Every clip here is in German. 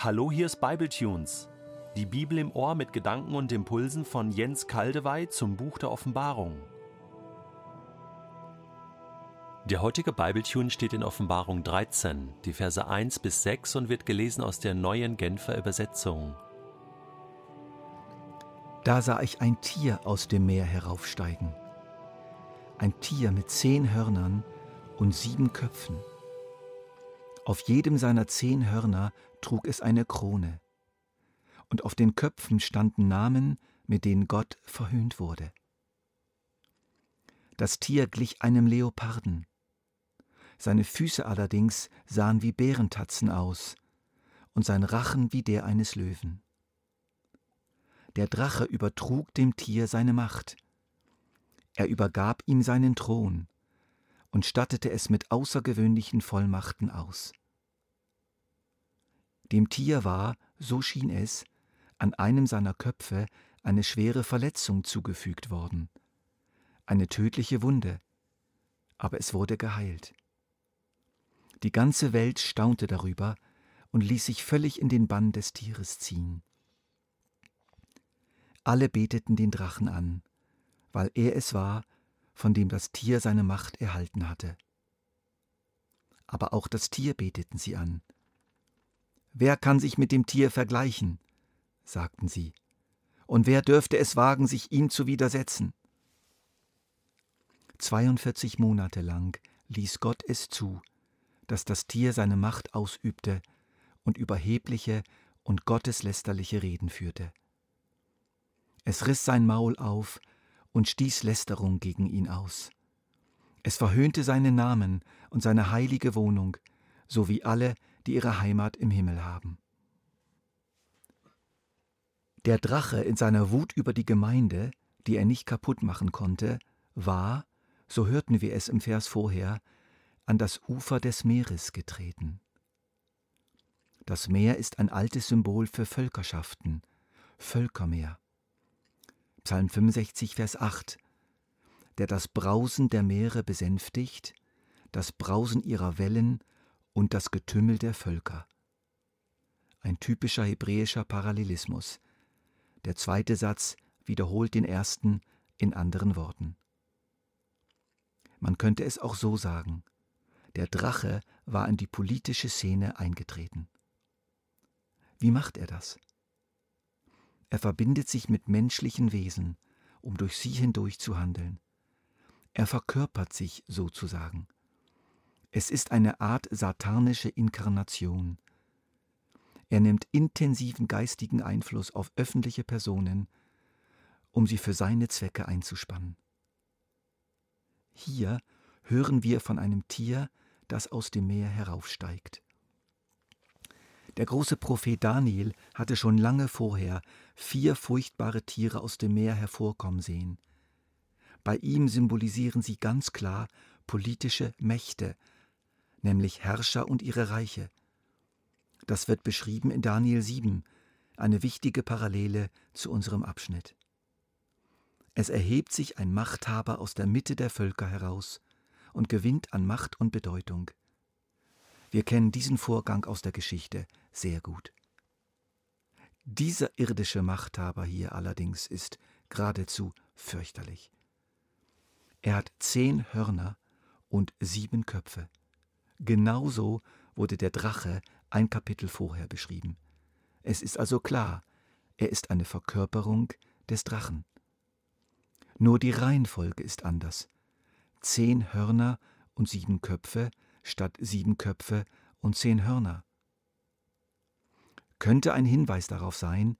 Hallo, hier ist Bibletunes. Die Bibel im Ohr mit Gedanken und Impulsen von Jens Kaldewey zum Buch der Offenbarung. Der heutige Bibletune steht in Offenbarung 13, die Verse 1 bis 6 und wird gelesen aus der neuen Genfer Übersetzung. Da sah ich ein Tier aus dem Meer heraufsteigen. Ein Tier mit zehn Hörnern und sieben Köpfen. Auf jedem seiner zehn Hörner trug es eine Krone. Und auf den Köpfen standen Namen, mit denen Gott verhöhnt wurde. Das Tier glich einem Leoparden. Seine Füße allerdings sahen wie Bärentatzen aus und sein Rachen wie der eines Löwen. Der Drache übertrug dem Tier seine Macht. Er übergab ihm seinen Thron und stattete es mit außergewöhnlichen Vollmachten aus. Dem Tier war, so schien es, an einem seiner Köpfe eine schwere Verletzung zugefügt worden, eine tödliche Wunde, aber es wurde geheilt. Die ganze Welt staunte darüber und ließ sich völlig in den Bann des Tieres ziehen. Alle beteten den Drachen an, weil er es war, von dem das Tier seine Macht erhalten hatte. Aber auch das Tier beteten sie an. Wer kann sich mit dem Tier vergleichen? sagten sie. Und wer dürfte es wagen, sich ihm zu widersetzen? 42 Monate lang ließ Gott es zu, dass das Tier seine Macht ausübte und überhebliche und gotteslästerliche Reden führte. Es riss sein Maul auf und stieß Lästerung gegen ihn aus. Es verhöhnte seinen Namen und seine heilige Wohnung, sowie alle, die ihre Heimat im Himmel haben. Der Drache in seiner Wut über die Gemeinde, die er nicht kaputt machen konnte, war, so hörten wir es im Vers vorher, an das Ufer des Meeres getreten. Das Meer ist ein altes Symbol für Völkerschaften, Völkermeer. Psalm 65, Vers 8, der das Brausen der Meere besänftigt, das Brausen ihrer Wellen und das Getümmel der Völker. Ein typischer hebräischer Parallelismus. Der zweite Satz wiederholt den ersten in anderen Worten. Man könnte es auch so sagen. Der Drache war in die politische Szene eingetreten. Wie macht er das? Er verbindet sich mit menschlichen Wesen, um durch sie hindurch zu handeln. Er verkörpert sich sozusagen. Es ist eine Art satanische Inkarnation. Er nimmt intensiven geistigen Einfluss auf öffentliche Personen, um sie für seine Zwecke einzuspannen. Hier hören wir von einem Tier, das aus dem Meer heraufsteigt. Der große Prophet Daniel hatte schon lange vorher vier furchtbare Tiere aus dem Meer hervorkommen sehen. Bei ihm symbolisieren sie ganz klar politische Mächte, nämlich Herrscher und ihre Reiche. Das wird beschrieben in Daniel 7, eine wichtige Parallele zu unserem Abschnitt. Es erhebt sich ein Machthaber aus der Mitte der Völker heraus und gewinnt an Macht und Bedeutung. Wir kennen diesen Vorgang aus der Geschichte sehr gut. Dieser irdische Machthaber hier allerdings ist geradezu fürchterlich. Er hat zehn Hörner und sieben Köpfe. Genauso wurde der Drache ein Kapitel vorher beschrieben. Es ist also klar, er ist eine Verkörperung des Drachen. Nur die Reihenfolge ist anders. Zehn Hörner und sieben Köpfe statt sieben Köpfe und zehn Hörner. Könnte ein Hinweis darauf sein,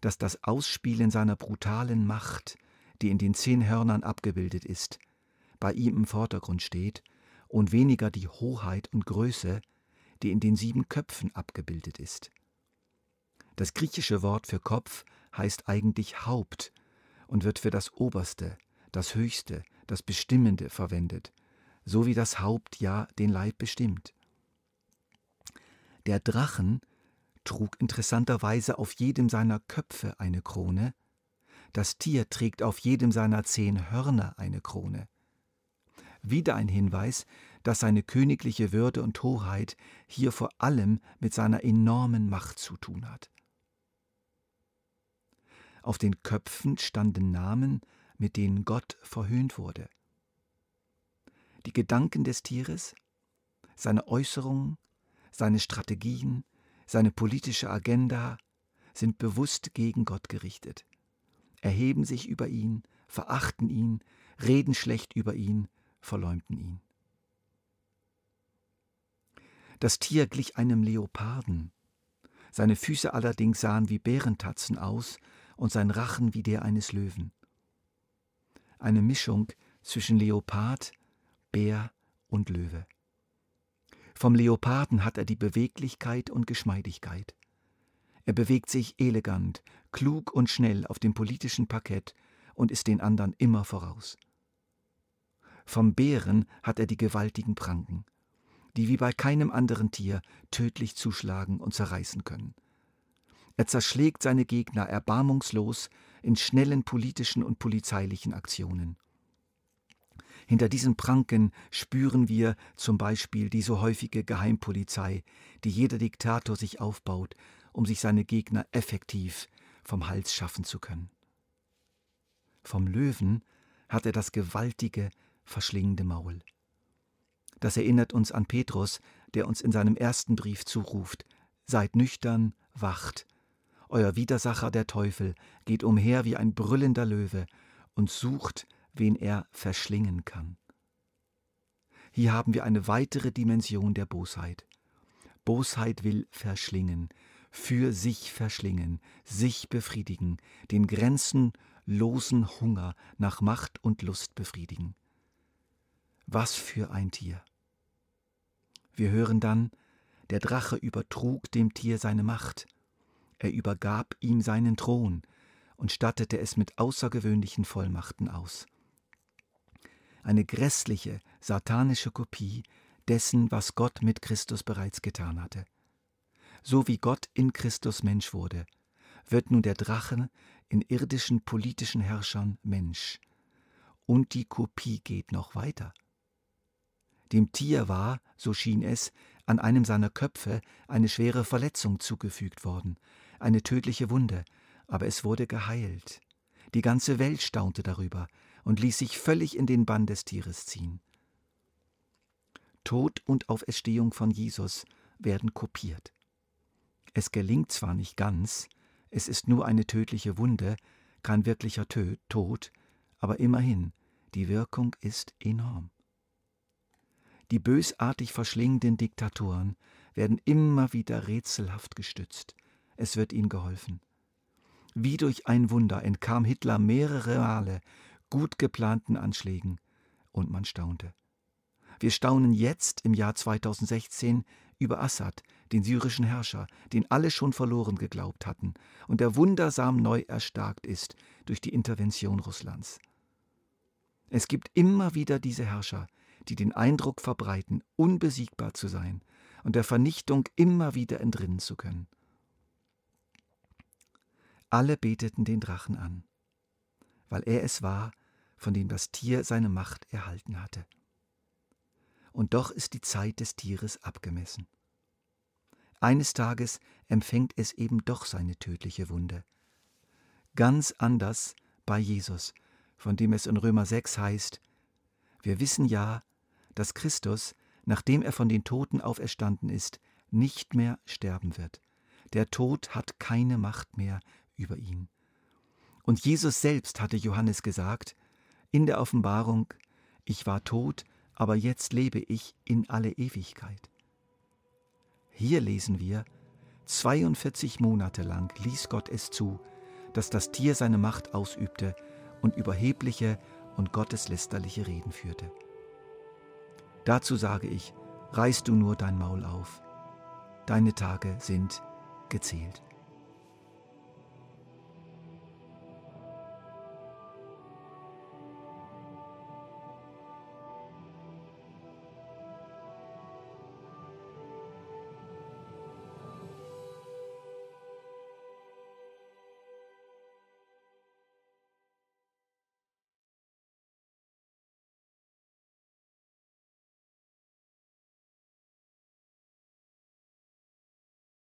dass das Ausspielen seiner brutalen Macht, die in den zehn Hörnern abgebildet ist, bei ihm im Vordergrund steht und weniger die Hoheit und Größe, die in den sieben Köpfen abgebildet ist. Das griechische Wort für Kopf heißt eigentlich Haupt und wird für das Oberste, das Höchste, das Bestimmende verwendet, so wie das Haupt ja den Leib bestimmt. Der Drachen trug interessanterweise auf jedem seiner Köpfe eine Krone, das Tier trägt auf jedem seiner zehn Hörner eine Krone. Wieder ein Hinweis, dass seine königliche Würde und Hoheit hier vor allem mit seiner enormen Macht zu tun hat. Auf den Köpfen standen Namen, mit denen Gott verhöhnt wurde. Die Gedanken des Tieres, seine Äußerungen, seine Strategien, seine politische Agenda sind bewusst gegen Gott gerichtet, erheben sich über ihn, verachten ihn, reden schlecht über ihn, verleumden ihn. Das Tier glich einem Leoparden, seine Füße allerdings sahen wie Bärentatzen aus und sein Rachen wie der eines Löwen. Eine Mischung zwischen Leopard, Bär und Löwe. Vom Leoparden hat er die Beweglichkeit und Geschmeidigkeit. Er bewegt sich elegant, klug und schnell auf dem politischen Parkett und ist den anderen immer voraus. Vom Bären hat er die gewaltigen Pranken, die wie bei keinem anderen Tier tödlich zuschlagen und zerreißen können. Er zerschlägt seine Gegner erbarmungslos in schnellen politischen und polizeilichen Aktionen. Hinter diesen Pranken spüren wir zum Beispiel die so häufige Geheimpolizei, die jeder Diktator sich aufbaut, um sich seine Gegner effektiv vom Hals schaffen zu können. Vom Löwen hat er das gewaltige, verschlingende Maul. Das erinnert uns an Petrus, der uns in seinem ersten Brief zuruft: Seid nüchtern, wacht. Euer Widersacher, der Teufel, geht umher wie ein brüllender Löwe und sucht, wen er verschlingen kann. Hier haben wir eine weitere Dimension der Bosheit. Bosheit will verschlingen, für sich verschlingen, sich befriedigen, den grenzenlosen Hunger nach Macht und Lust befriedigen. Was für ein Tier. Wir hören dann, der Drache übertrug dem Tier seine Macht, er übergab ihm seinen Thron und stattete es mit außergewöhnlichen Vollmachten aus eine grässliche, satanische Kopie dessen, was Gott mit Christus bereits getan hatte. So wie Gott in Christus Mensch wurde, wird nun der Drache in irdischen politischen Herrschern Mensch. Und die Kopie geht noch weiter. Dem Tier war, so schien es, an einem seiner Köpfe eine schwere Verletzung zugefügt worden, eine tödliche Wunde, aber es wurde geheilt. Die ganze Welt staunte darüber, und ließ sich völlig in den Bann des Tieres ziehen. Tod und Auferstehung von Jesus werden kopiert. Es gelingt zwar nicht ganz, es ist nur eine tödliche Wunde, kein wirklicher Tod, aber immerhin, die Wirkung ist enorm. Die bösartig verschlingenden Diktatoren werden immer wieder rätselhaft gestützt. Es wird ihnen geholfen. Wie durch ein Wunder entkam Hitler mehrere Male gut geplanten Anschlägen, und man staunte. Wir staunen jetzt im Jahr 2016 über Assad, den syrischen Herrscher, den alle schon verloren geglaubt hatten und der wundersam neu erstarkt ist durch die Intervention Russlands. Es gibt immer wieder diese Herrscher, die den Eindruck verbreiten, unbesiegbar zu sein und der Vernichtung immer wieder entrinnen zu können. Alle beteten den Drachen an, weil er es war, von dem das Tier seine Macht erhalten hatte. Und doch ist die Zeit des Tieres abgemessen. Eines Tages empfängt es eben doch seine tödliche Wunde. Ganz anders bei Jesus, von dem es in Römer 6 heißt, wir wissen ja, dass Christus, nachdem er von den Toten auferstanden ist, nicht mehr sterben wird. Der Tod hat keine Macht mehr über ihn. Und Jesus selbst hatte Johannes gesagt, in der Offenbarung, ich war tot, aber jetzt lebe ich in alle Ewigkeit. Hier lesen wir, 42 Monate lang ließ Gott es zu, dass das Tier seine Macht ausübte und überhebliche und gotteslästerliche Reden führte. Dazu sage ich, reiß du nur dein Maul auf, deine Tage sind gezählt.